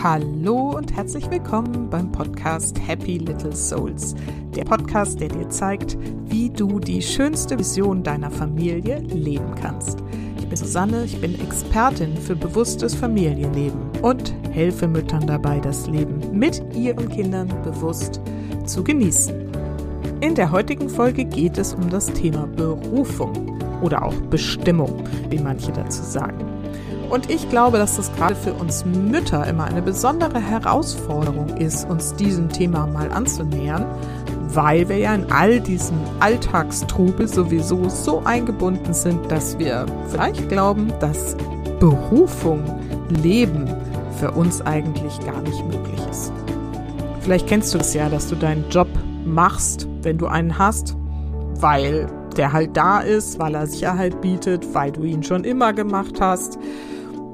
Hallo und herzlich willkommen beim Podcast Happy Little Souls. Der Podcast, der dir zeigt, wie du die schönste Vision deiner Familie leben kannst. Ich bin Susanne, ich bin Expertin für bewusstes Familienleben und helfe Müttern dabei, das Leben mit ihren Kindern bewusst zu genießen. In der heutigen Folge geht es um das Thema Berufung oder auch Bestimmung, wie manche dazu sagen. Und ich glaube, dass das gerade für uns Mütter immer eine besondere Herausforderung ist, uns diesem Thema mal anzunähern, weil wir ja in all diesem Alltagstrubel sowieso so eingebunden sind, dass wir vielleicht glauben, dass Berufung, Leben für uns eigentlich gar nicht möglich ist. Vielleicht kennst du es ja, dass du deinen Job machst, wenn du einen hast, weil der halt da ist, weil er Sicherheit bietet, weil du ihn schon immer gemacht hast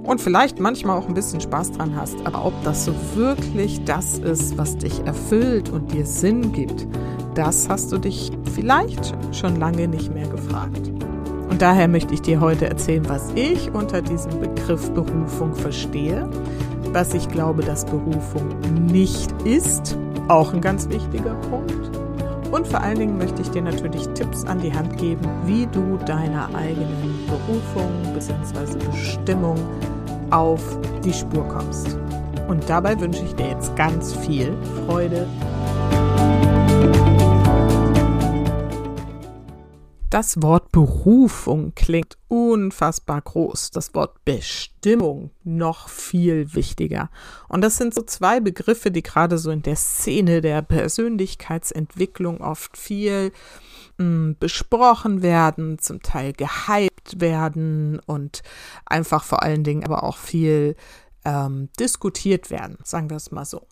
und vielleicht manchmal auch ein bisschen Spaß dran hast. Aber ob das so wirklich das ist, was dich erfüllt und dir Sinn gibt, das hast du dich vielleicht schon lange nicht mehr gefragt. Und daher möchte ich dir heute erzählen, was ich unter diesem Begriff Berufung verstehe, was ich glaube, dass Berufung nicht ist, auch ein ganz wichtiger Punkt. Und vor allen Dingen möchte ich dir natürlich Tipps an die Hand geben, wie du deiner eigenen Berufung bzw. Bestimmung auf die Spur kommst. Und dabei wünsche ich dir jetzt ganz viel Freude. Das Wort Berufung klingt unfassbar groß. Das Wort Bestimmung noch viel wichtiger. Und das sind so zwei Begriffe, die gerade so in der Szene der Persönlichkeitsentwicklung oft viel mh, besprochen werden, zum Teil gehypt werden und einfach vor allen Dingen aber auch viel ähm, diskutiert werden, sagen wir es mal so.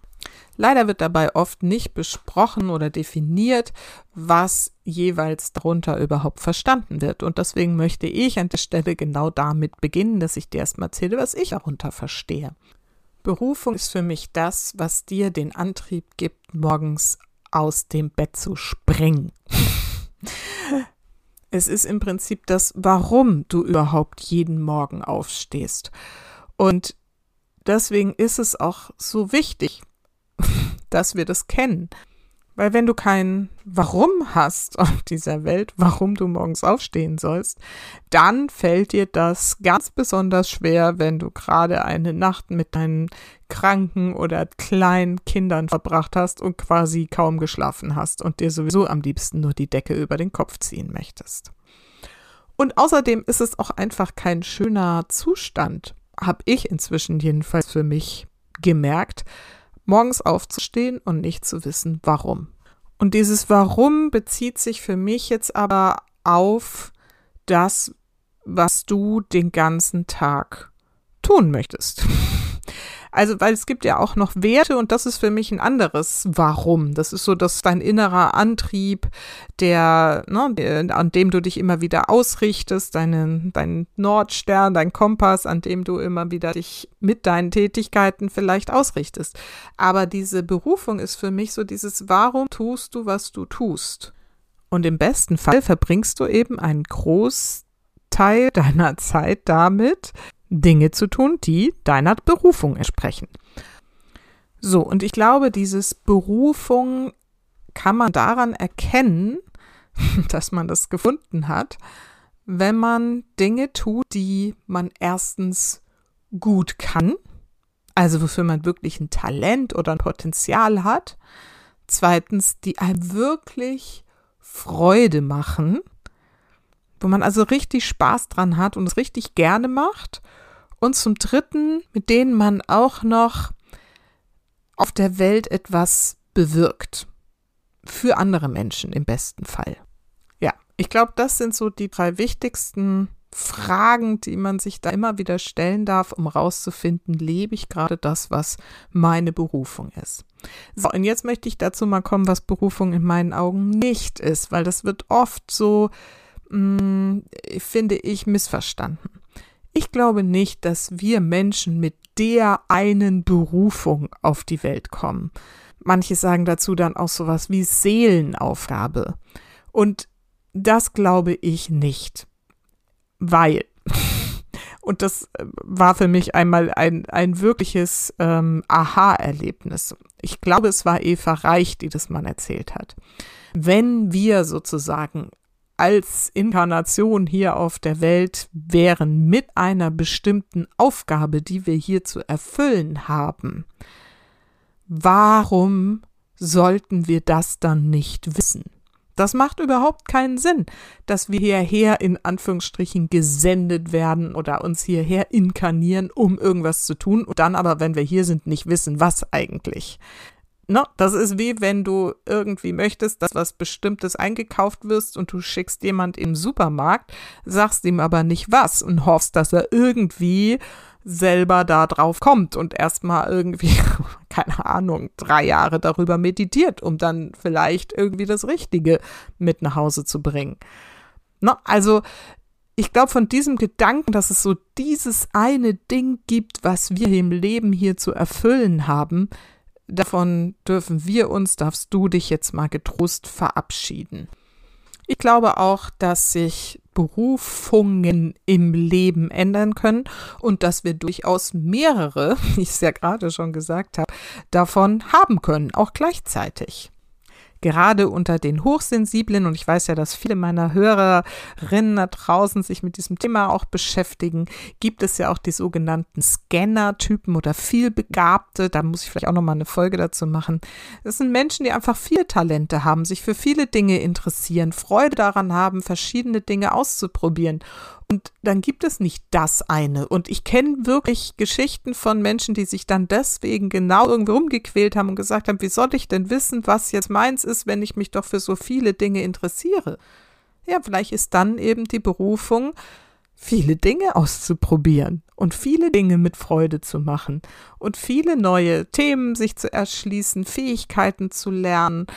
Leider wird dabei oft nicht besprochen oder definiert, was jeweils darunter überhaupt verstanden wird. Und deswegen möchte ich an der Stelle genau damit beginnen, dass ich dir erstmal erzähle, was ich darunter verstehe. Berufung ist für mich das, was dir den Antrieb gibt, morgens aus dem Bett zu springen. Es ist im Prinzip das, warum du überhaupt jeden Morgen aufstehst. Und deswegen ist es auch so wichtig, dass wir das kennen. Weil wenn du kein Warum hast auf dieser Welt, warum du morgens aufstehen sollst, dann fällt dir das ganz besonders schwer, wenn du gerade eine Nacht mit deinen kranken oder kleinen Kindern verbracht hast und quasi kaum geschlafen hast und dir sowieso am liebsten nur die Decke über den Kopf ziehen möchtest. Und außerdem ist es auch einfach kein schöner Zustand, habe ich inzwischen jedenfalls für mich gemerkt, morgens aufzustehen und nicht zu wissen, warum. Und dieses Warum bezieht sich für mich jetzt aber auf das, was du den ganzen Tag tun möchtest. Also, weil es gibt ja auch noch Werte und das ist für mich ein anderes Warum. Das ist so, dass dein innerer Antrieb, der, ne, an dem du dich immer wieder ausrichtest, deinen, dein Nordstern, dein Kompass, an dem du immer wieder dich mit deinen Tätigkeiten vielleicht ausrichtest. Aber diese Berufung ist für mich so dieses, warum tust du, was du tust? Und im besten Fall verbringst du eben einen Großteil deiner Zeit damit, Dinge zu tun, die deiner Berufung entsprechen. So, und ich glaube, dieses Berufung kann man daran erkennen, dass man das gefunden hat, wenn man Dinge tut, die man erstens gut kann, also wofür man wirklich ein Talent oder ein Potenzial hat, zweitens, die einem wirklich Freude machen, wo man also richtig Spaß dran hat und es richtig gerne macht und zum Dritten, mit denen man auch noch auf der Welt etwas bewirkt. Für andere Menschen im besten Fall. Ja, ich glaube, das sind so die drei wichtigsten Fragen, die man sich da immer wieder stellen darf, um rauszufinden, lebe ich gerade das, was meine Berufung ist. So, und jetzt möchte ich dazu mal kommen, was Berufung in meinen Augen nicht ist, weil das wird oft so, mh, mm, finde ich, missverstanden. Ich glaube nicht, dass wir Menschen mit der einen Berufung auf die Welt kommen. Manche sagen dazu dann auch sowas wie Seelenaufgabe. Und das glaube ich nicht. Weil, Und das äh, war für mich einmal ein, ein wirkliches ähm, Aha-Erlebnis. Ich glaube, es war Eva Reich, die das mal erzählt hat. Wenn wir sozusagen als Inkarnation hier auf der Welt wären mit einer bestimmten Aufgabe, die wir hier zu erfüllen haben, warum sollten wir das dann nicht wissen? Das macht überhaupt keinen Sinn, dass wir hierher in Anführungsstrichen gesendet werden oder uns hierher inkarnieren, um irgendwas zu tun und dann aber, wenn wir hier sind, nicht wissen, was eigentlich. No, das ist wie wenn du irgendwie möchtest, dass was Bestimmtes eingekauft wirst und du schickst jemand im Supermarkt, sagst ihm aber nicht was und hoffst, dass er irgendwie selber da drauf kommt und erstmal irgendwie, keine Ahnung, drei Jahre darüber meditiert, um dann vielleicht irgendwie das Richtige mit nach Hause zu bringen. Na, also ich glaube, von diesem Gedanken, dass es so dieses eine Ding gibt, was wir im Leben hier zu erfüllen haben, davon dürfen wir uns, darfst du dich jetzt mal getrost verabschieden. Ich glaube auch, dass sich Berufungen im Leben ändern können und dass wir durchaus mehrere, wie ich es ja gerade schon gesagt habe, davon haben können, auch gleichzeitig gerade unter den Hochsensiblen, und ich weiß ja, dass viele meiner Hörerinnen da draußen sich mit diesem Thema auch beschäftigen, gibt es ja auch die sogenannten Scanner-Typen oder vielbegabte. Da muss ich vielleicht auch nochmal eine Folge dazu machen. Das sind Menschen, die einfach viele Talente haben, sich für viele Dinge interessieren, Freude daran haben, verschiedene Dinge auszuprobieren. Und dann gibt es nicht das eine. Und ich kenne wirklich Geschichten von Menschen, die sich dann deswegen genau irgendwie rumgequält haben und gesagt haben, wie soll ich denn wissen, was jetzt meins ist, wenn ich mich doch für so viele Dinge interessiere? Ja, vielleicht ist dann eben die Berufung, viele Dinge auszuprobieren und viele Dinge mit Freude zu machen und viele neue Themen sich zu erschließen, Fähigkeiten zu lernen.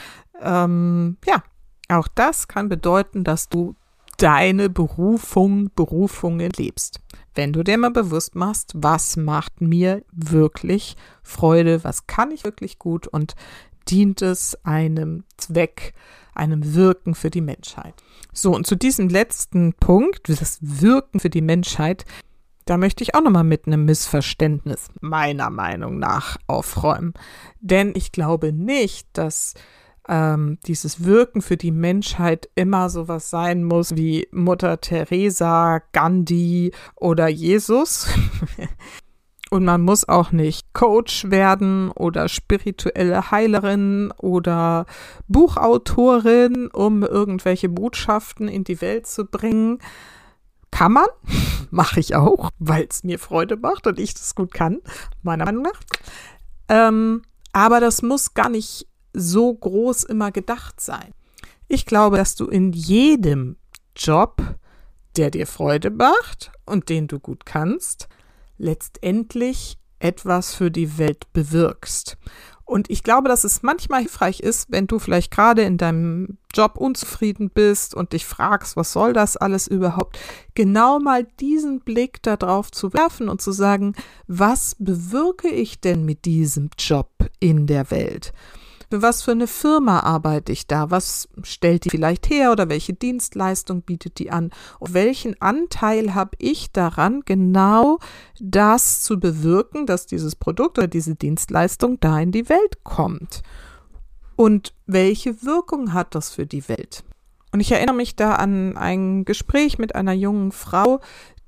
Ähm, ja, auch das kann bedeuten, dass du deine Berufung, Berufungen lebst. Wenn du dir mal bewusst machst, was macht mir wirklich Freude, was kann ich wirklich gut und dient es einem Zweck, einem Wirken für die Menschheit. So, und zu diesem letzten Punkt, das Wirken für die Menschheit, da möchte ich auch nochmal mit einem Missverständnis meiner Meinung nach aufräumen. Denn ich glaube nicht, dass ähm, dieses Wirken für die Menschheit immer sowas sein muss wie Mutter Teresa, Gandhi oder Jesus. Und man muss auch nicht Coach werden oder spirituelle Heilerin oder Buchautorin, um irgendwelche Botschaften in die Welt zu bringen. Kann man, mache ich auch, weil es mir Freude macht und ich das gut kann, meiner Meinung nach. Ähm, aber das muss gar nicht so groß immer gedacht sein. Ich glaube, dass du in jedem Job, der dir Freude macht und den du gut kannst, letztendlich etwas für die Welt bewirkst. Und ich glaube, dass es manchmal hilfreich ist, wenn du vielleicht gerade in deinem Job unzufrieden bist und dich fragst, was soll das alles überhaupt, genau mal diesen Blick darauf zu werfen und zu sagen, was bewirke ich denn mit diesem Job in der Welt? Für was für eine Firma arbeite ich da? Was stellt die vielleicht her oder welche Dienstleistung bietet die an? Und welchen Anteil habe ich daran, genau das zu bewirken, dass dieses Produkt oder diese Dienstleistung da in die Welt kommt? Und welche Wirkung hat das für die Welt? Und ich erinnere mich da an ein Gespräch mit einer jungen Frau,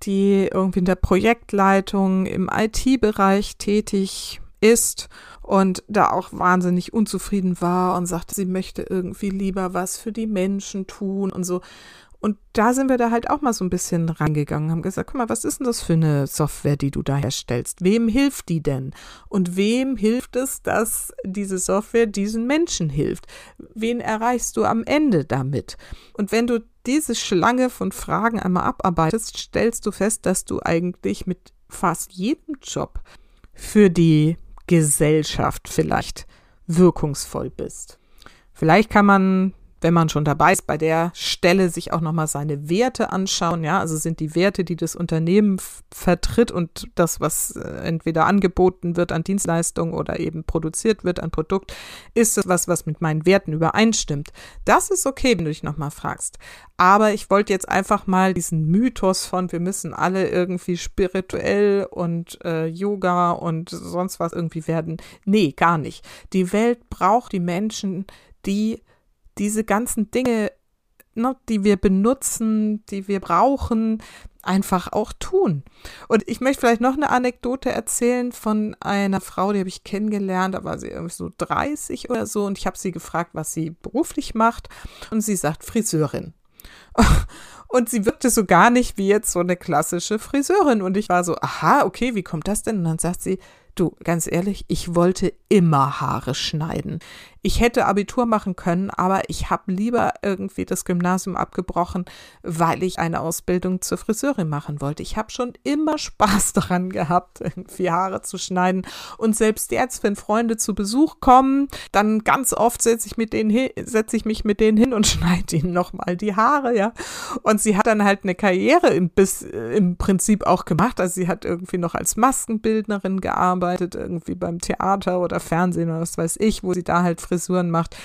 die irgendwie in der Projektleitung im IT-Bereich tätig ist und da auch wahnsinnig unzufrieden war und sagte, sie möchte irgendwie lieber was für die Menschen tun und so. Und da sind wir da halt auch mal so ein bisschen reingegangen, haben gesagt, guck mal, was ist denn das für eine Software, die du da herstellst? Wem hilft die denn? Und wem hilft es, dass diese Software diesen Menschen hilft? Wen erreichst du am Ende damit? Und wenn du diese Schlange von Fragen einmal abarbeitest, stellst du fest, dass du eigentlich mit fast jedem Job für die Gesellschaft vielleicht wirkungsvoll bist. Vielleicht kann man wenn man schon dabei ist, bei der Stelle sich auch nochmal seine Werte anschauen. Ja, also sind die Werte, die das Unternehmen vertritt und das, was äh, entweder angeboten wird an Dienstleistung oder eben produziert wird an Produkt, ist es was, was mit meinen Werten übereinstimmt. Das ist okay, wenn du dich nochmal fragst. Aber ich wollte jetzt einfach mal diesen Mythos von, wir müssen alle irgendwie spirituell und äh, Yoga und sonst was irgendwie werden. Nee, gar nicht. Die Welt braucht die Menschen, die diese ganzen Dinge, ne, die wir benutzen, die wir brauchen, einfach auch tun. Und ich möchte vielleicht noch eine Anekdote erzählen von einer Frau, die habe ich kennengelernt, da war sie irgendwie so 30 oder so und ich habe sie gefragt, was sie beruflich macht und sie sagt Friseurin. Und sie wirkte so gar nicht wie jetzt so eine klassische Friseurin. Und ich war so, aha, okay, wie kommt das denn? Und dann sagt sie, du, ganz ehrlich, ich wollte immer Haare schneiden. Ich hätte Abitur machen können, aber ich habe lieber irgendwie das Gymnasium abgebrochen, weil ich eine Ausbildung zur Friseurin machen wollte. Ich habe schon immer Spaß daran gehabt, irgendwie Haare zu schneiden. Und selbst jetzt, wenn Freunde zu Besuch kommen, dann ganz oft setze ich, mit denen hin, setze ich mich mit denen hin und schneide ihnen nochmal die Haare, ja. Und sie hat dann halt eine Karriere im, bis, im Prinzip auch gemacht. Also sie hat irgendwie noch als Maskenbildnerin gearbeitet, irgendwie beim Theater oder Fernsehen oder was weiß ich, wo sie da halt Frisuren macht.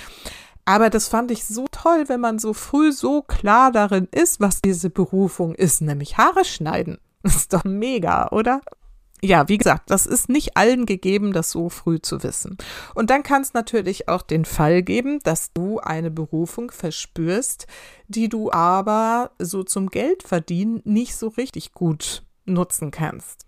Aber das fand ich so toll, wenn man so früh so klar darin ist, was diese Berufung ist, nämlich Haare schneiden. Ist doch mega, oder? Ja, wie gesagt, das ist nicht allen gegeben, das so früh zu wissen. Und dann kann es natürlich auch den Fall geben, dass du eine Berufung verspürst, die du aber so zum Geldverdienen nicht so richtig gut nutzen kannst.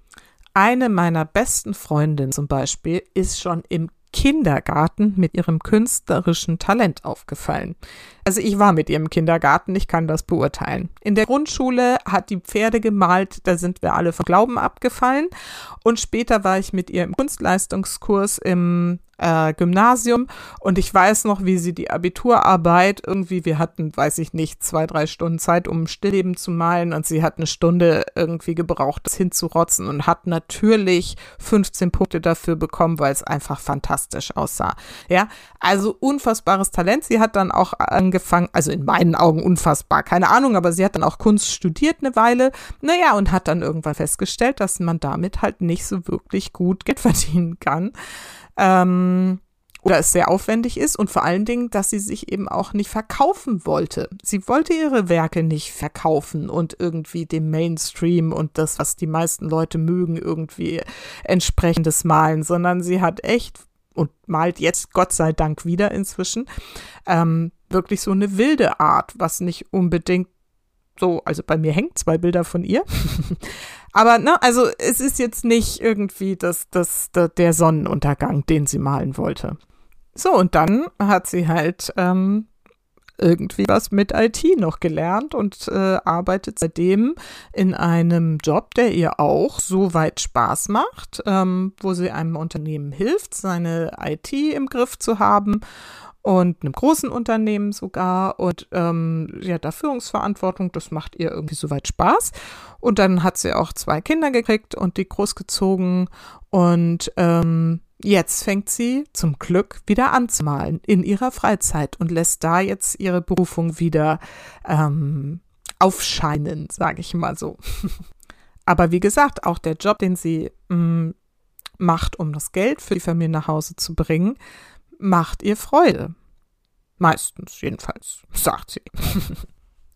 Eine meiner besten Freundinnen zum Beispiel ist schon im Kindergarten mit ihrem künstlerischen Talent aufgefallen. Also ich war mit ihr im Kindergarten, ich kann das beurteilen. In der Grundschule hat die Pferde gemalt, da sind wir alle vom Glauben abgefallen. Und später war ich mit ihr im Kunstleistungskurs im äh, Gymnasium und ich weiß noch, wie sie die Abiturarbeit irgendwie, wir hatten, weiß ich nicht, zwei, drei Stunden Zeit, um Stillleben zu malen und sie hat eine Stunde irgendwie gebraucht, das hinzurotzen und hat natürlich 15 Punkte dafür bekommen, weil es einfach fantastisch aussah. Ja, also unfassbares Talent. Sie hat dann auch angefangen, also in meinen Augen unfassbar, keine Ahnung, aber sie hat dann auch Kunst studiert eine Weile. Naja, und hat dann irgendwann festgestellt, dass man damit halt nicht so wirklich gut Geld verdienen kann ähm, oder es sehr aufwendig ist und vor allen Dingen, dass sie sich eben auch nicht verkaufen wollte. Sie wollte ihre Werke nicht verkaufen und irgendwie dem Mainstream und das, was die meisten Leute mögen, irgendwie entsprechendes malen, sondern sie hat echt und malt jetzt Gott sei Dank wieder inzwischen ähm, wirklich so eine wilde Art, was nicht unbedingt so, also bei mir hängen zwei Bilder von ihr. Aber ne, also es ist jetzt nicht irgendwie das, das, der Sonnenuntergang, den sie malen wollte. So, und dann hat sie halt ähm, irgendwie was mit IT noch gelernt und äh, arbeitet seitdem in einem Job, der ihr auch so weit Spaß macht, ähm, wo sie einem Unternehmen hilft, seine IT im Griff zu haben und einem großen Unternehmen sogar und ähm, sie hat da Führungsverantwortung, das macht ihr irgendwie soweit Spaß. Und dann hat sie auch zwei Kinder gekriegt und die großgezogen und ähm, jetzt fängt sie zum Glück wieder an zu malen in ihrer Freizeit und lässt da jetzt ihre Berufung wieder ähm, aufscheinen, sage ich mal so. Aber wie gesagt, auch der Job, den sie mh, mm, macht, um das Geld für die Familie nach Hause zu bringen, macht ihr Freude. Meistens jedenfalls, sagt sie.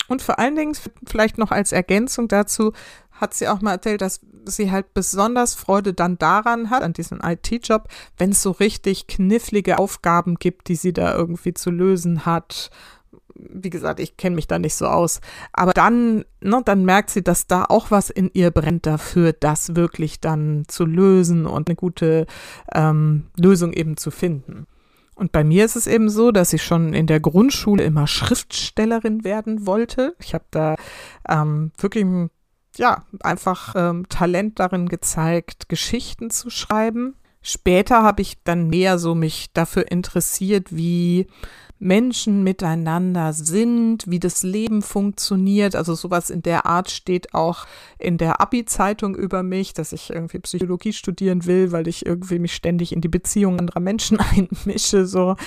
Und vor allen Dingen, vielleicht noch als Ergänzung dazu, hat sie auch mal erzählt, dass sie halt besonders Freude dann daran hat, an diesem IT-Job, wenn es so richtig knifflige Aufgaben gibt, die sie da irgendwie zu lösen hat. Wie gesagt, ich kenne mich da nicht so aus. Aber dann, ne, dann merkt sie, dass da auch was in ihr brennt dafür, das wirklich dann zu lösen und eine gute ähm, Lösung eben zu finden. Und bei mir ist es eben so, dass ich schon in der Grundschule immer Schriftstellerin werden wollte. Ich habe da ähm, wirklich ja einfach ähm, Talent darin gezeigt, Geschichten zu schreiben. Später habe ich dann mehr so mich dafür interessiert, wie Menschen miteinander sind, wie das Leben funktioniert. Also sowas in der Art steht auch in der Abi-Zeitung über mich, dass ich irgendwie Psychologie studieren will, weil ich irgendwie mich ständig in die Beziehungen anderer Menschen einmische. So.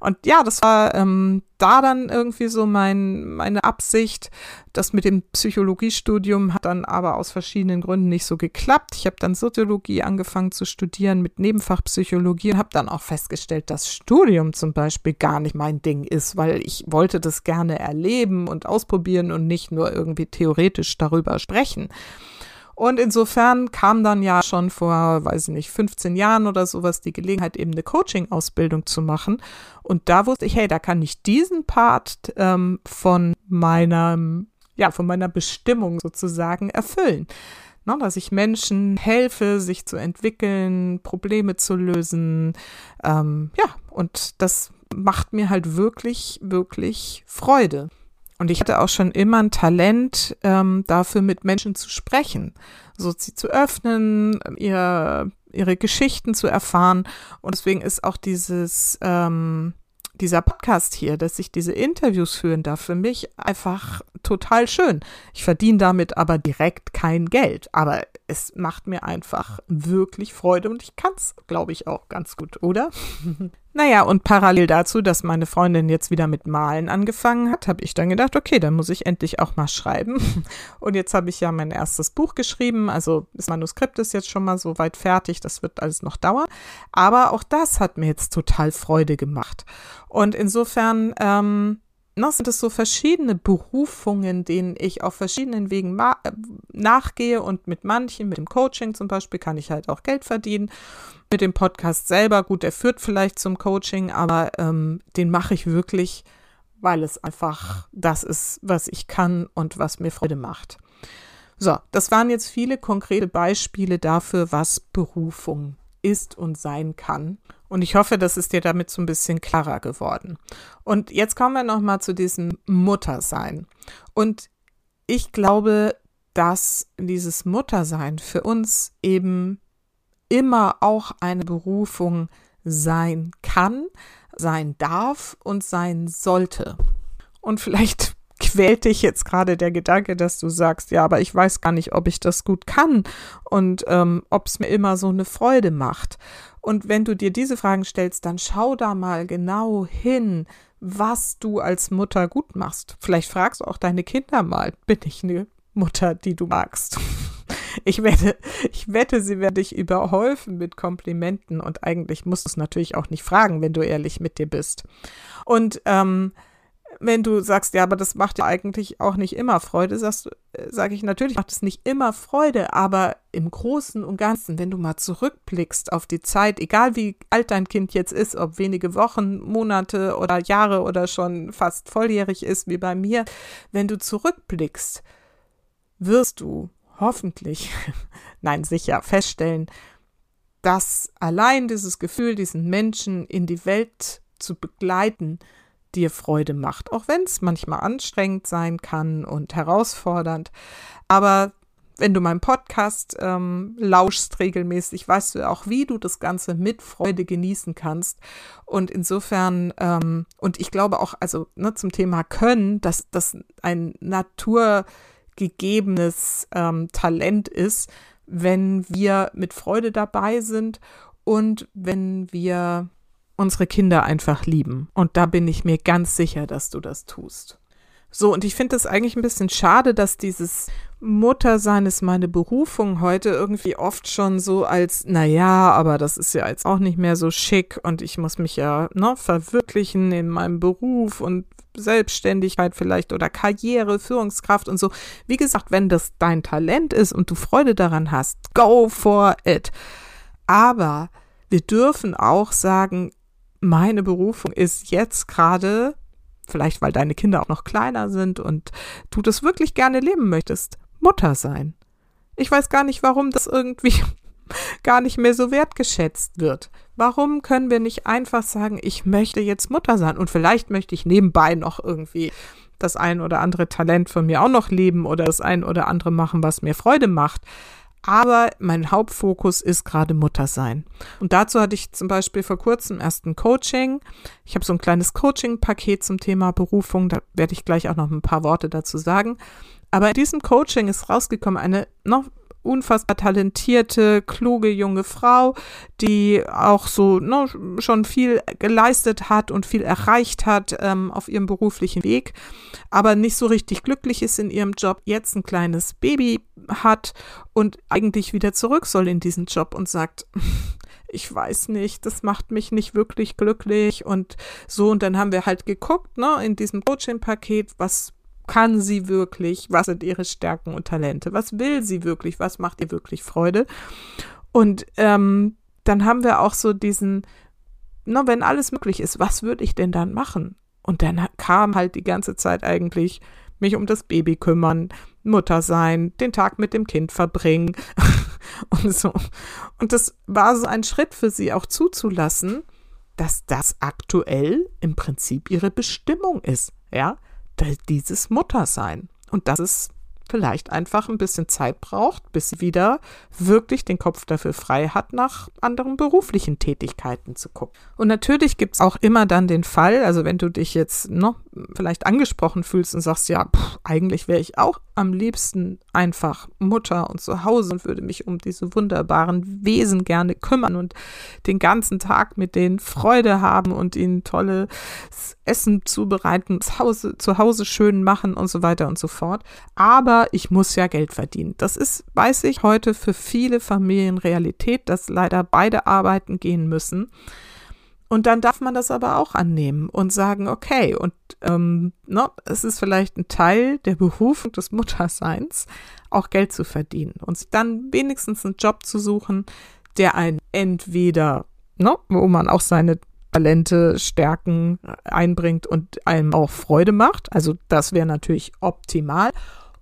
Und ja, das war ähm, da dann irgendwie so mein, meine Absicht. Das mit dem Psychologiestudium hat dann aber aus verschiedenen Gründen nicht so geklappt. Ich habe dann Soziologie angefangen zu studieren mit Nebenfach Psychologie und habe dann auch festgestellt, dass Studium zum Beispiel gar nicht mein Ding ist, weil ich wollte das gerne erleben und ausprobieren und nicht nur irgendwie theoretisch darüber sprechen. Und insofern kam dann ja schon vor, weiß ich nicht, 15 Jahren oder sowas die Gelegenheit, eben eine Coaching-Ausbildung zu machen. Und da wusste ich, hey, da kann ich diesen Part ähm, von meinem, ja, von meiner Bestimmung sozusagen erfüllen. Na, dass ich Menschen helfe, sich zu entwickeln, Probleme zu lösen. Ähm, ja, und das macht mir halt wirklich, wirklich Freude. Und ich hatte auch schon immer ein Talent ähm, dafür, mit Menschen zu sprechen, so sie zu öffnen, ihr, ihre Geschichten zu erfahren. Und deswegen ist auch dieses, ähm, dieser Podcast hier, dass ich diese Interviews führen darf, für mich einfach total schön. Ich verdiene damit aber direkt kein Geld, aber es macht mir einfach wirklich Freude und ich kann es, glaube ich, auch ganz gut, oder? naja, und parallel dazu, dass meine Freundin jetzt wieder mit Malen angefangen hat, habe ich dann gedacht, okay, dann muss ich endlich auch mal schreiben. Und jetzt habe ich ja mein erstes Buch geschrieben, also das Manuskript ist jetzt schon mal so weit fertig, das wird alles noch dauern. Aber auch das hat mir jetzt total Freude gemacht. Und insofern, ähm, noch sind es so verschiedene Berufungen, denen ich auf verschiedenen Wegen äh, nachgehe und mit manchen, mit dem Coaching zum Beispiel, kann ich halt auch Geld verdienen. Mit dem Podcast selber, gut, der führt vielleicht zum Coaching, aber ähm, den mache ich wirklich, weil es einfach das ist, was ich kann und was mir Freude macht. So, das waren jetzt viele konkrete Beispiele dafür, was Berufung ist und sein kann. Und ich hoffe, das ist dir damit so ein bisschen klarer geworden. Und jetzt kommen wir nochmal zu diesem Muttersein. Und ich glaube, dass dieses Muttersein für uns eben immer auch eine Berufung sein kann, sein darf und sein sollte. Und vielleicht quält dich jetzt gerade der Gedanke, dass du sagst, ja, aber ich weiß gar nicht, ob ich das gut kann und ähm, ob es mir immer so eine Freude macht. Und wenn du dir diese Fragen stellst, dann schau da mal genau hin, was du als Mutter gut machst. Vielleicht fragst du auch deine Kinder mal, bin ich eine Mutter, die du magst? Ich wette, ich wette, sie werden dich überhäufen mit Komplimenten und eigentlich musst du es natürlich auch nicht fragen, wenn du ehrlich mit dir bist. Und ähm, wenn du sagst, ja, aber das macht ja eigentlich auch nicht immer Freude, sagst, äh, sage ich natürlich, macht es nicht immer Freude, aber im Großen und Ganzen, wenn du mal zurückblickst auf die Zeit, egal wie alt dein Kind jetzt ist, ob wenige Wochen, Monate oder Jahre oder schon fast volljährig ist, wie bei mir, wenn du zurückblickst, wirst du hoffentlich, nein, sicher feststellen, dass allein dieses Gefühl, diesen Menschen in die Welt zu begleiten, dir Freude macht, auch wenn es manchmal anstrengend sein kann und herausfordernd. Aber wenn du meinen Podcast ähm, lauschst regelmäßig, weißt du auch, wie du das Ganze mit Freude genießen kannst. Und insofern, ähm, und ich glaube auch, also ne, zum Thema Können, dass das ein naturgegebenes ähm, Talent ist, wenn wir mit Freude dabei sind und wenn wir unsere Kinder einfach lieben. Und da bin ich mir ganz sicher, dass du das tust. So, und ich finde es eigentlich ein bisschen schade, dass dieses Muttersein ist meine Berufung heute irgendwie oft schon so als, naja, aber das ist ja jetzt auch nicht mehr so schick und ich muss mich ja ne, verwirklichen in meinem Beruf und Selbstständigkeit vielleicht oder Karriere, Führungskraft und so. Wie gesagt, wenn das dein Talent ist und du Freude daran hast, go for it. Aber wir dürfen auch sagen, meine Berufung ist jetzt gerade, vielleicht weil deine Kinder auch noch kleiner sind und du das wirklich gerne leben möchtest, Mutter sein. Ich weiß gar nicht, warum das irgendwie gar nicht mehr so wertgeschätzt wird. Warum können wir nicht einfach sagen, ich möchte jetzt Mutter sein und vielleicht möchte ich nebenbei noch irgendwie das ein oder andere Talent von mir auch noch leben oder das ein oder andere machen, was mir Freude macht. Aber mein Hauptfokus ist gerade Muttersein. Und dazu hatte ich zum Beispiel vor kurzem erst ein Coaching. Ich habe so ein kleines Coaching-Paket zum Thema Berufung. Da werde ich gleich auch noch ein paar Worte dazu sagen. Aber in diesem Coaching ist rausgekommen eine noch unfassbar talentierte, kluge junge Frau, die auch so ne, schon viel geleistet hat und viel erreicht hat ähm, auf ihrem beruflichen Weg, aber nicht so richtig glücklich ist in ihrem Job, jetzt ein kleines Baby hat und eigentlich wieder zurück soll in diesen Job und sagt, ich weiß nicht, das macht mich nicht wirklich glücklich und so. Und dann haben wir halt geguckt, ne, in diesem Coaching-Paket, was kann sie wirklich? Was sind ihre Stärken und Talente? Was will sie wirklich? Was macht ihr wirklich Freude? Und ähm, dann haben wir auch so diesen, na, wenn alles möglich ist, was würde ich denn dann machen? Und dann kam halt die ganze Zeit eigentlich mich um das Baby kümmern, Mutter sein, den Tag mit dem Kind verbringen und so. Und das war so ein Schritt für sie auch zuzulassen, dass das aktuell im Prinzip ihre Bestimmung ist, ja dieses Muttersein. Und dass es vielleicht einfach ein bisschen Zeit braucht, bis sie wieder wirklich den Kopf dafür frei hat, nach anderen beruflichen Tätigkeiten zu gucken. Und natürlich gibt es auch immer dann den Fall, also wenn du dich jetzt noch vielleicht angesprochen fühlst und sagst, ja, pff, eigentlich wäre ich auch am liebsten einfach Mutter und zu Hause und würde mich um diese wunderbaren Wesen gerne kümmern und den ganzen Tag mit denen Freude haben und ihnen tolles Essen zubereiten, zu Hause, zu Hause schön machen und so weiter und so fort. Aber ich muss ja Geld verdienen. Das ist, weiß ich, heute für viele Familien Realität, dass leider beide arbeiten gehen müssen. Und dann darf man das aber auch annehmen und sagen, okay, und ähm, no, es ist vielleicht ein Teil der Berufung des Mutterseins, auch Geld zu verdienen und sich dann wenigstens einen Job zu suchen, der einen entweder, no, wo man auch seine Talente, Stärken einbringt und einem auch Freude macht. Also das wäre natürlich optimal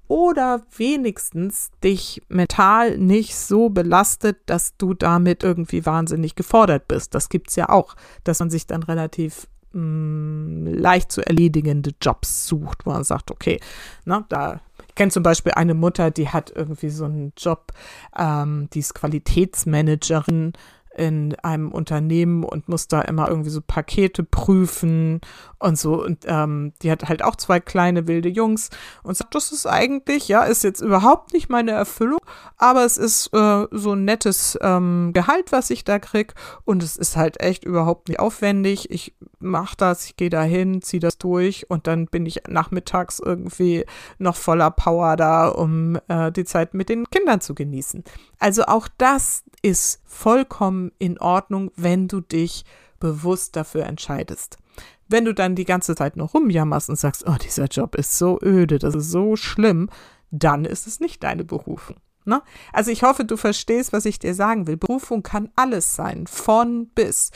oder wenigstens dich mental nicht so belastet, dass du damit irgendwie wahnsinnig gefordert bist. Das gibt es ja auch, dass man sich dann relativ mh, mm, leicht zu erledigende Jobs sucht, wo man sagt, okay, na, da ich kenne zum Beispiel eine Mutter, die hat irgendwie so einen Job, ähm, die ist Qualitätsmanagerin in einem Unternehmen und muss da immer irgendwie so Pakete prüfen und so. Und ähm, die hat halt auch zwei kleine wilde Jungs und sagt, das ist eigentlich, ja, ist jetzt überhaupt nicht meine Erfüllung, aber es ist äh, so ein nettes ähm, Gehalt, was ich da krieg. Und es ist halt echt überhaupt nicht aufwendig. Ich mache das, ich gehe da hin, ziehe das durch und dann bin ich nachmittags irgendwie noch voller Power da, um äh, die Zeit mit den Kindern zu genießen. Also auch das ist vollkommen in Ordnung, wenn du dich bewusst dafür entscheidest. Wenn du dann die ganze Zeit noch rumjammerst und sagst, oh, dieser Job ist so öde, das ist so schlimm, dann ist es nicht deine Berufung. Ne? Also ich hoffe, du verstehst, was ich dir sagen will. Berufung kann alles sein, von bis.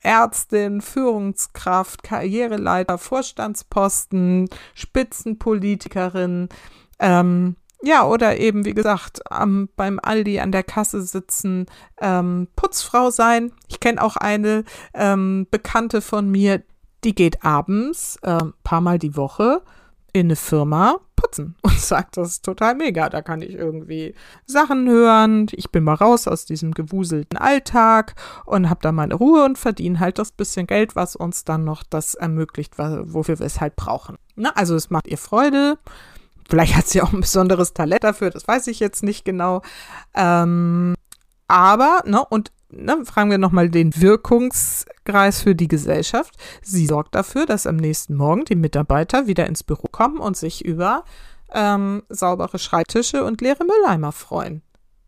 Ärztin, Führungskraft, Karriereleiter, Vorstandsposten, Spitzenpolitikerin, ähm, ja, oder eben, wie gesagt, am, beim Aldi an der Kasse sitzen, ähm, Putzfrau sein. Ich kenne auch eine ähm, Bekannte von mir, die geht abends, äh, paar Mal die Woche, in eine Firma putzen und sagt, das ist total mega. Da kann ich irgendwie Sachen hören. Ich bin mal raus aus diesem gewuselten Alltag und habe da meine Ruhe und verdiene halt das bisschen Geld, was uns dann noch das ermöglicht, wofür wir es halt brauchen. Na, also es macht ihr Freude. Vielleicht hat sie auch ein besonderes Talent dafür, das weiß ich jetzt nicht genau. Ähm, aber, ne, und ne, fragen wir nochmal den Wirkungskreis für die Gesellschaft. Sie sorgt dafür, dass am nächsten Morgen die Mitarbeiter wieder ins Büro kommen und sich über ähm, saubere Schreibtische und leere Mülleimer freuen.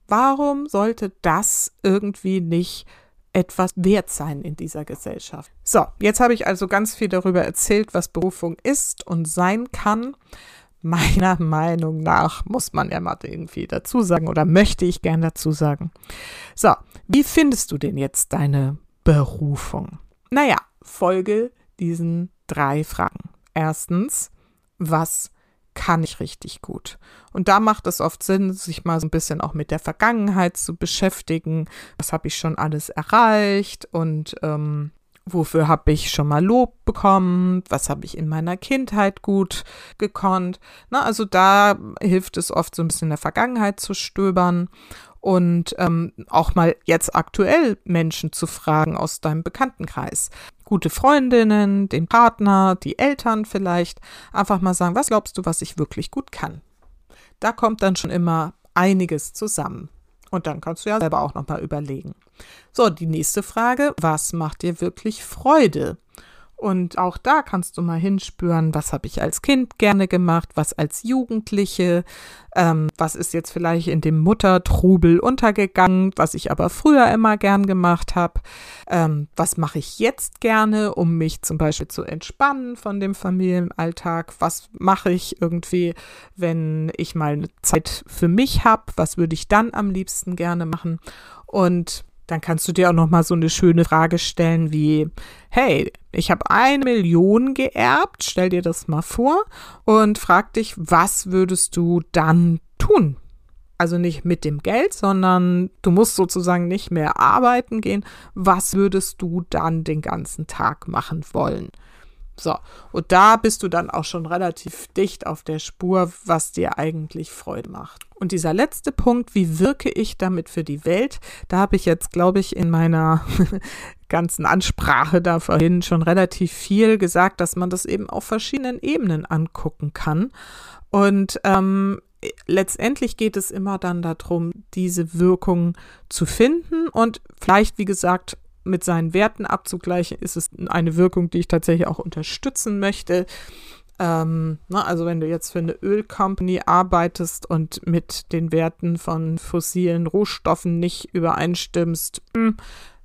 Warum sollte das irgendwie nicht etwas wert sein in dieser Gesellschaft? So, jetzt habe ich also ganz viel darüber erzählt, was Berufung ist und sein kann meiner Meinung nach muss man ja mal irgendwie dazu sagen oder möchte ich gern dazu sagen. So, wie findest du denn jetzt deine Berufung? Naja, folge diesen drei Fragen. Erstens, was kann ich richtig gut? Und da macht es oft Sinn, sich mal so ein bisschen auch mit der Vergangenheit zu beschäftigen. Was habe ich schon alles erreicht und ähm, Wofür habe ich schon mal Lob bekommen? Was habe ich in meiner Kindheit gut gekonnt? Na, also da hilft es oft so ein bisschen in der Vergangenheit zu stöbern. und ähm, auch mal jetzt aktuell Menschen zu fragen aus deinem Bekanntenkreis. Gute Freundinnen, den Partner, die Eltern vielleicht. Einfach mal sagen, was glaubst du, was ich wirklich gut kann? Da kommt dann schon immer einiges zusammen. Und dann kannst du ja selber auch nochmal überlegen. So, die nächste Frage, was macht dir wirklich Freude? Und auch da kannst du mal hinspüren, was habe ich als Kind gerne gemacht, was als Jugendliche, ähm, was ist jetzt vielleicht in dem Muttertrubel untergegangen, was ich aber früher immer gern gemacht habe, ähm, was mache ich jetzt gerne, um mich zum Beispiel zu entspannen von dem Familienalltag, was mache ich irgendwie, wenn ich mal eine Zeit für mich habe, was würde ich dann am liebsten gerne machen und dann kannst du dir auch noch mal so eine schöne Frage stellen wie, hey, ich habe eine Million geerbt, stell dir das mal vor und frag dich, was würdest du dann tun? Also nicht mit dem Geld, sondern du musst sozusagen nicht mehr arbeiten gehen. Was würdest du dann den ganzen Tag machen wollen? So, und da bist du dann auch schon relativ dicht auf der Spur, was dir eigentlich Freude macht. Und dieser letzte Punkt, wie wirke ich damit für die Welt, da habe ich jetzt, glaube ich, in meiner ganzen Ansprache da vorhin schon relativ viel gesagt, dass man das eben auf verschiedenen Ebenen angucken kann. Und ähm, letztendlich geht es immer dann darum, diese Wirkung zu finden und vielleicht, wie gesagt, mit seinen Werten abzugleichen, ist es eine Wirkung, die ich tatsächlich auch unterstützen möchte. Ähm, ne, also wenn du jetzt für eine Ölcompany arbeitest und mit den Werten von fossilen Rohstoffen nicht übereinstimmst, hm,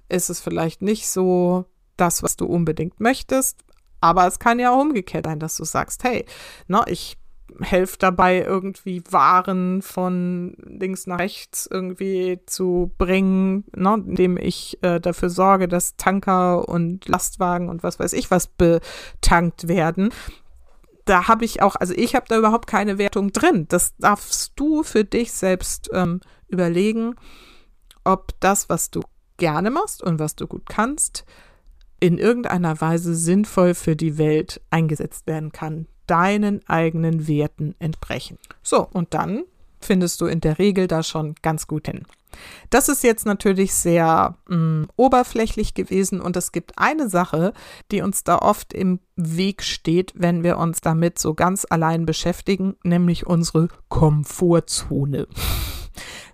ist es vielleicht nicht so das, was du unbedingt möchtest. Aber es kann ja auch umgekehrt sein, dass du sagst, hey, ne, ich helfe dabei, irgendwie Waren von links nach rechts irgendwie zu bringen, ne, indem ich äh, dafür sorge, dass Tanker und Lastwagen und was weiß ich was betankt werden. Da habe ich auch, also ich habe da überhaupt keine Wertung drin. Das darfst du für dich selbst ähm, überlegen, ob das, was du gerne machst und was du gut kannst, in irgendeiner Weise sinnvoll für die Welt eingesetzt werden kann deinen eigenen Werten entsprechen. So, und dann findest du in der Regel da schon ganz gut hin. Das ist jetzt natürlich sehr mh, mm, oberflächlich gewesen und es gibt eine Sache, die uns da oft im Weg steht, wenn wir uns damit so ganz allein beschäftigen, nämlich unsere Komfortzone.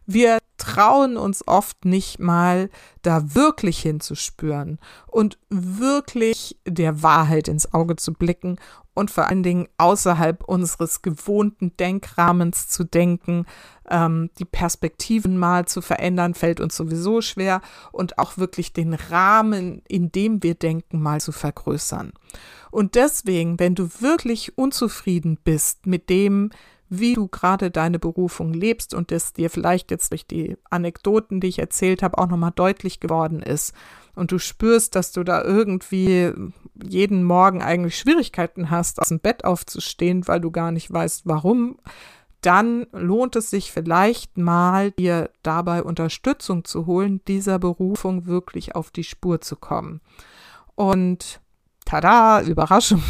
Wir trauen uns oft nicht mal, da wirklich hinzuspüren und wirklich der Wahrheit ins Auge zu blicken und vor allen Dingen außerhalb unseres gewohnten Denkrahmens zu denken. Ähm, die Perspektiven mal zu verändern, fällt uns sowieso schwer und auch wirklich den Rahmen, in dem wir denken, mal zu vergrößern. Und deswegen, wenn du wirklich unzufrieden bist mit dem, wie du gerade deine Berufung lebst und das dir vielleicht jetzt durch die Anekdoten, die ich erzählt habe, auch nochmal deutlich geworden ist und du spürst, dass du da irgendwie jeden Morgen eigentlich Schwierigkeiten hast, aus dem Bett aufzustehen, weil du gar nicht weißt, warum, dann lohnt es sich vielleicht mal, dir dabei Unterstützung zu holen, dieser Berufung wirklich auf die Spur zu kommen. Und tada, Überraschung.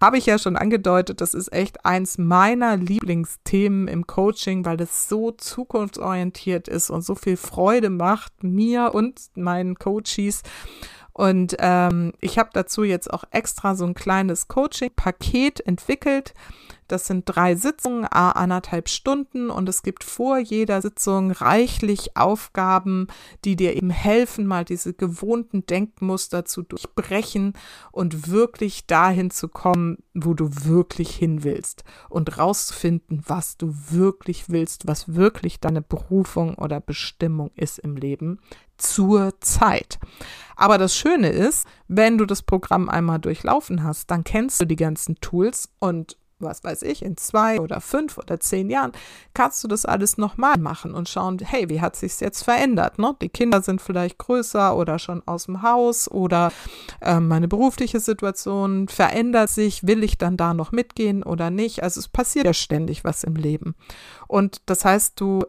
Habe ich ja schon angedeutet, das ist echt eins meiner Lieblingsthemen im Coaching, weil es so zukunftsorientiert ist und so viel Freude macht, mir und meinen Coaches. Und ähm, ich habe dazu jetzt auch extra so ein kleines Coaching-Paket entwickelt. Das sind drei Sitzungen, a anderthalb Stunden. Und es gibt vor jeder Sitzung reichlich Aufgaben, die dir eben helfen, mal diese gewohnten Denkmuster zu durchbrechen und wirklich dahin zu kommen, wo du wirklich hin willst. Und rauszufinden, was du wirklich willst, was wirklich deine Berufung oder Bestimmung ist im Leben zur Zeit. Aber das Schöne ist, wenn du das Programm einmal durchlaufen hast, dann kennst du die ganzen Tools und was weiß ich, in zwei oder fünf oder zehn Jahren kannst du das alles nochmal machen und schauen, hey, wie hat sich's jetzt verändert? Ne? Die Kinder sind vielleicht größer oder schon aus dem Haus oder äh, meine berufliche Situation verändert sich. Will ich dann da noch mitgehen oder nicht? Also es passiert ja ständig was im Leben. Und das heißt, du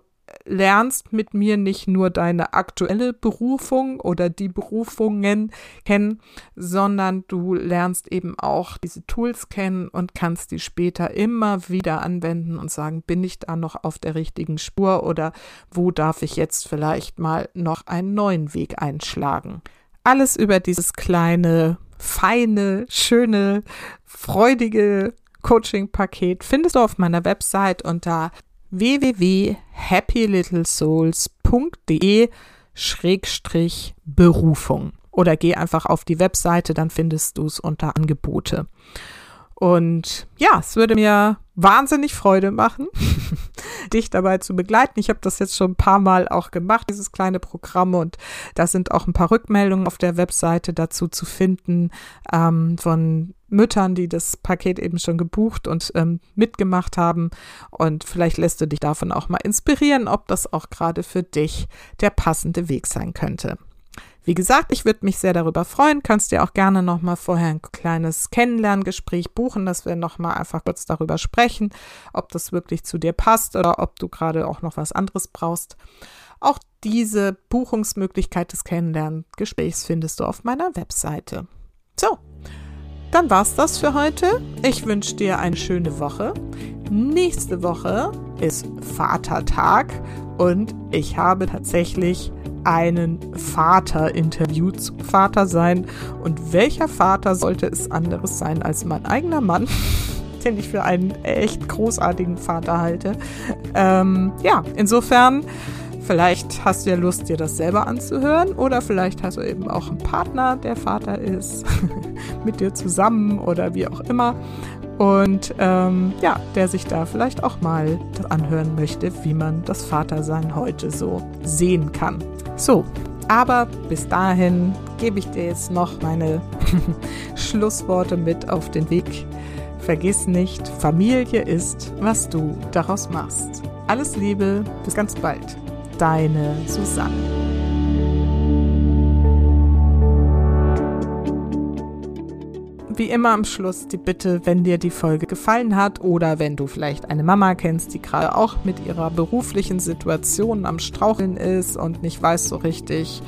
lernst mit mir nicht nur deine aktuelle Berufung oder die Berufungen kennen, sondern du lernst eben auch diese Tools kennen und kannst die später immer wieder anwenden und sagen, bin ich da noch auf der richtigen Spur oder wo darf ich jetzt vielleicht mal noch einen neuen Weg einschlagen. Alles über dieses kleine, feine, schöne, freudige Coaching-Paket findest du auf meiner Website unter www.happylittlesouls.de Schrägstrich Berufung. Oder geh einfach auf die Webseite, dann findest du es unter Angebote. Und ja, es würde mir wahnsinnig Freude machen, dich dabei zu begleiten. Ich habe das jetzt schon ein paar Mal auch gemacht, dieses kleine Programm. Und da sind auch ein paar Rückmeldungen auf der Webseite dazu zu finden ähm, von Müttern, die das Paket eben schon gebucht und ähm, mitgemacht haben. Und vielleicht lässt du dich davon auch mal inspirieren, ob das auch gerade für dich der passende Weg sein könnte. Wie gesagt, ich würde mich sehr darüber freuen. Kannst dir auch gerne noch mal vorher ein kleines Kennenlerngespräch buchen, dass wir noch mal einfach kurz darüber sprechen, ob das wirklich zu dir passt oder ob du gerade auch noch was anderes brauchst. Auch diese Buchungsmöglichkeit des Kennenlerngesprächs findest du auf meiner Webseite. So, dann war's das für heute. Ich wünsche dir eine schöne Woche. Nächste Woche ist Vatertag und ich habe tatsächlich einen Vater interviewt zum Vater sein. Und welcher Vater sollte es anderes sein als mein eigener Mann? den ich für einen echt großartigen Vater halte. Ähm, ja, insofern, vielleicht hast du ja Lust, dir das selber anzuhören oder vielleicht hast du eben auch einen Partner, der Vater ist, mit dir zusammen oder wie auch immer. Und ähm, ja, der sich da vielleicht auch mal anhören möchte, wie man das Vatersein heute so sehen kann. So, aber bis dahin gebe ich dir jetzt noch meine Schlussworte mit auf den Weg. Vergiss nicht, Familie ist, was du daraus machst. Alles Liebe, bis ganz bald. Deine Susanne. wie immer am Schluss die Bitte, wenn dir die Folge gefallen hat oder wenn du vielleicht eine Mama kennst, die gerade auch mit ihrer beruflichen Situation am Straucheln ist und nicht weiß so richtig,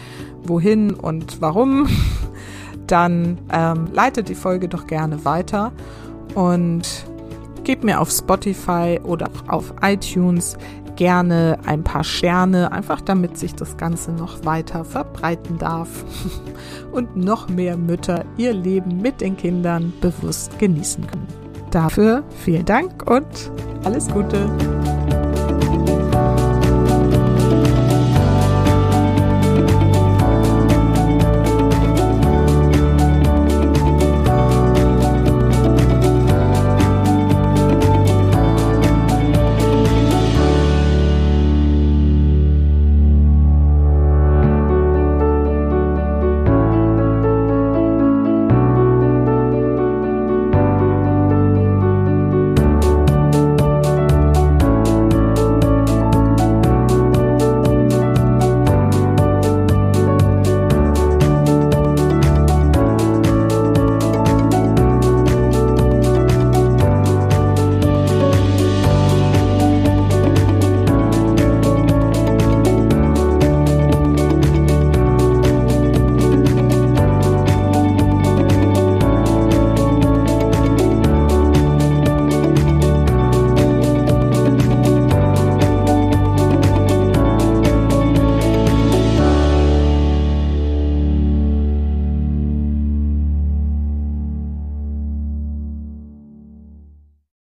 wohin und warum, dann ähm, leite die Folge doch gerne weiter und gib mir auf Spotify oder auf iTunes gerne ein paar Sterne, einfach damit sich das Ganze noch weiter verbreiten darf und noch mehr Mütter ihr Leben mit den Kindern bewusst genießen können. Dafür vielen Dank und alles Gute.